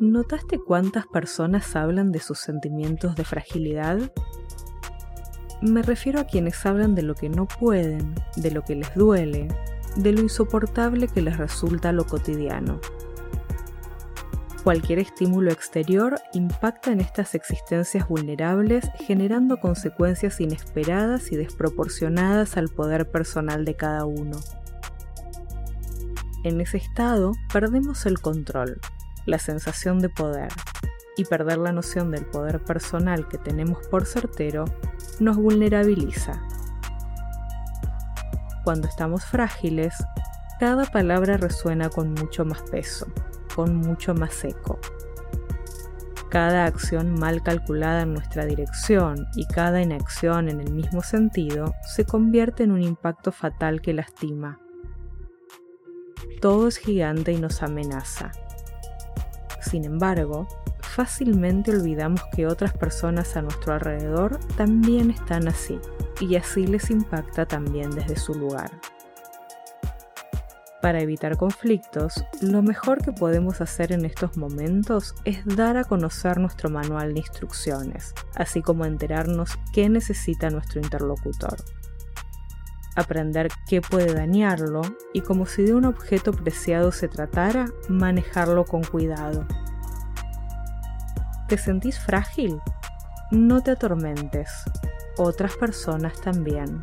¿Notaste cuántas personas hablan de sus sentimientos de fragilidad? Me refiero a quienes hablan de lo que no pueden, de lo que les duele, de lo insoportable que les resulta lo cotidiano. Cualquier estímulo exterior impacta en estas existencias vulnerables generando consecuencias inesperadas y desproporcionadas al poder personal de cada uno. En ese estado perdemos el control, la sensación de poder, y perder la noción del poder personal que tenemos por certero nos vulnerabiliza. Cuando estamos frágiles, cada palabra resuena con mucho más peso, con mucho más eco. Cada acción mal calculada en nuestra dirección y cada inacción en el mismo sentido se convierte en un impacto fatal que lastima. Todo es gigante y nos amenaza. Sin embargo, fácilmente olvidamos que otras personas a nuestro alrededor también están así y así les impacta también desde su lugar. Para evitar conflictos, lo mejor que podemos hacer en estos momentos es dar a conocer nuestro manual de instrucciones, así como enterarnos qué necesita nuestro interlocutor. Aprender qué puede dañarlo y como si de un objeto preciado se tratara, manejarlo con cuidado ¿Te sentís frágil? No te atormentes. Otras personas también.